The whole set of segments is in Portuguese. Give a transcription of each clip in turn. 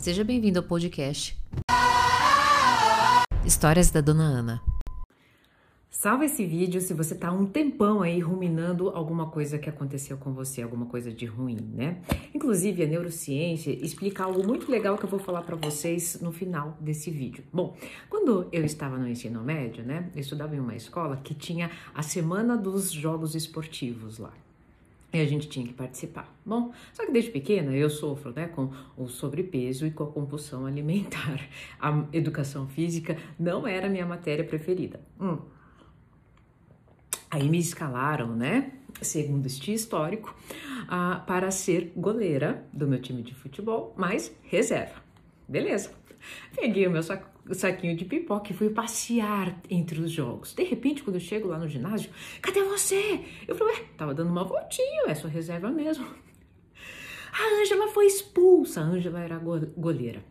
Seja bem-vindo ao podcast Histórias da Dona Ana. Salve esse vídeo se você tá um tempão aí ruminando alguma coisa que aconteceu com você, alguma coisa de ruim, né? Inclusive a neurociência explica algo muito legal que eu vou falar para vocês no final desse vídeo. Bom, quando eu estava no ensino médio, né, eu estudava em uma escola que tinha a semana dos jogos esportivos lá. E a gente tinha que participar. Bom, só que desde pequena eu sofro né, com o sobrepeso e com a compulsão alimentar. A educação física não era minha matéria preferida. Hum. Aí me escalaram, né, segundo este histórico, uh, para ser goleira do meu time de futebol, mas reserva. Beleza. Peguei o meu saquinho de pipoca e fui passear entre os jogos. De repente, quando eu chego lá no ginásio, cadê você? Eu falei, ué, tava dando uma voltinha, é sua reserva mesmo. A Ângela foi expulsa. A Ângela era goleira.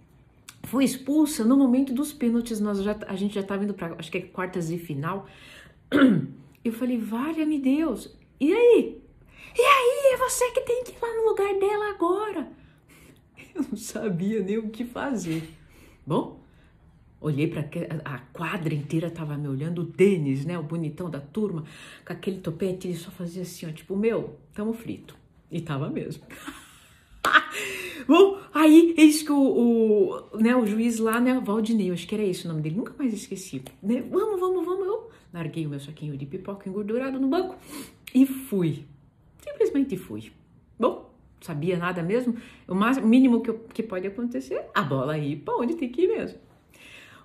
Foi expulsa no momento dos pênaltis. Nós já, a gente já estava indo para, acho que é quartas de final. Eu falei, valha-me Deus. E aí? E aí? É você que tem que ir lá no lugar dela agora. Eu não sabia nem o que fazer. Bom, Olhei para a quadra inteira tava me olhando, o Denis, né, o bonitão da turma, com aquele topete, ele só fazia assim, ó, tipo, meu, tamo frito. E tava mesmo. Bom, aí eis que o, o, né, o juiz lá, né, Valdinei, acho que era esse o nome dele, nunca mais esqueci. Né, vamos, vamos, vamos, eu larguei o meu saquinho de pipoca engordurado no banco e fui. Simplesmente fui. Bom, sabia nada mesmo, o, máximo, mínimo que, que pode acontecer, a bola ir para onde tem que ir mesmo.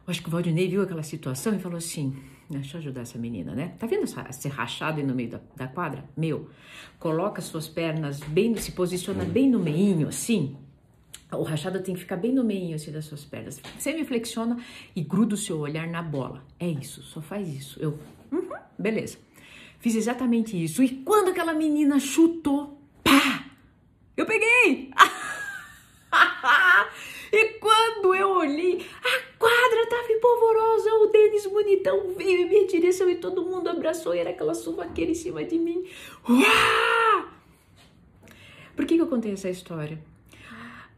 Eu acho que o Valdinei viu aquela situação e falou assim: Deixa eu ajudar essa menina, né? Tá vendo esse rachado aí no meio da, da quadra? Meu, coloca suas pernas bem, se posiciona bem no meinho, assim. O rachado tem que ficar bem no meio assim, das suas pernas. Você me flexiona e gruda o seu olhar na bola. É isso, só faz isso. Eu, uhum, beleza. Fiz exatamente isso. E quando aquela menina chutou! Eu peguei! e quando eu olhei, a quadra tava empolvorosa, o Denis bonitão veio em minha direção e todo mundo abraçou e era aquela suvaqueira em cima de mim. Por que, que eu contei essa história?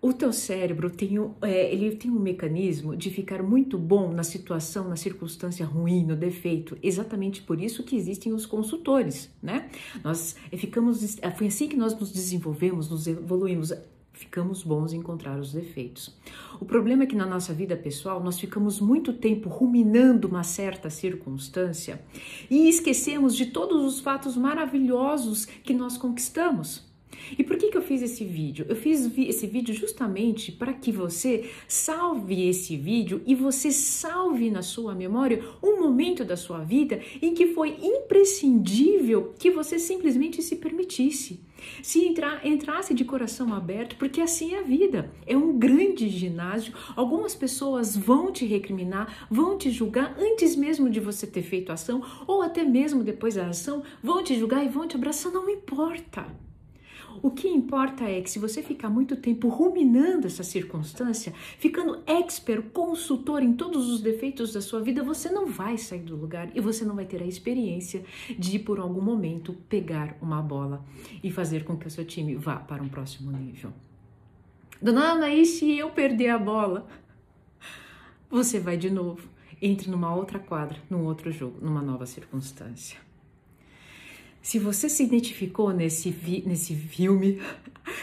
O teu cérebro tem, é, ele tem um mecanismo de ficar muito bom na situação, na circunstância ruim, no defeito. Exatamente por isso que existem os consultores, né? Nós ficamos, foi assim que nós nos desenvolvemos, nos evoluímos ficamos bons em encontrar os defeitos. O problema é que na nossa vida pessoal nós ficamos muito tempo ruminando uma certa circunstância e esquecemos de todos os fatos maravilhosos que nós conquistamos. E por que, que eu fiz esse vídeo? Eu fiz esse vídeo justamente para que você salve esse vídeo e você salve na sua memória um momento da sua vida em que foi imprescindível que você simplesmente se permitisse. Se entrar, entrasse de coração aberto, porque assim é a vida. É um grande ginásio. Algumas pessoas vão te recriminar, vão te julgar antes mesmo de você ter feito a ação, ou até mesmo depois da ação, vão te julgar e vão te abraçar, não importa. O que importa é que se você ficar muito tempo ruminando essa circunstância, ficando expert, consultor em todos os defeitos da sua vida, você não vai sair do lugar e você não vai ter a experiência de, por algum momento, pegar uma bola e fazer com que o seu time vá para um próximo nível. Dona Ana, e se eu perder a bola? Você vai de novo, entre numa outra quadra, num outro jogo, numa nova circunstância. Se você se identificou nesse, nesse filme,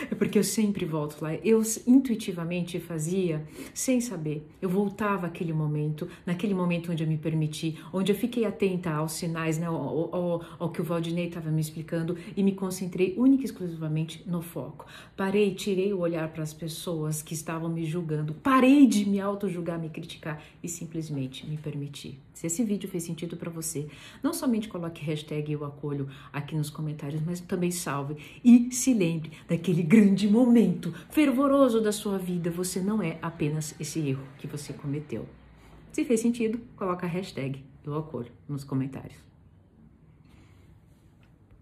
é porque eu sempre volto lá. Eu intuitivamente fazia sem saber. Eu voltava àquele momento, naquele momento onde eu me permiti, onde eu fiquei atenta aos sinais, né, ao, ao, ao que o Valdinei estava me explicando e me concentrei única e exclusivamente no foco. Parei, tirei o olhar para as pessoas que estavam me julgando, parei de me auto-julgar, me criticar e simplesmente me permiti. Se esse vídeo fez sentido para você, não somente coloque hashtag eu acolho aqui nos comentários, mas também salve e se lembre daquele grande momento fervoroso da sua vida. Você não é apenas esse erro que você cometeu. Se fez sentido, coloca a hashtag eu acolho nos comentários.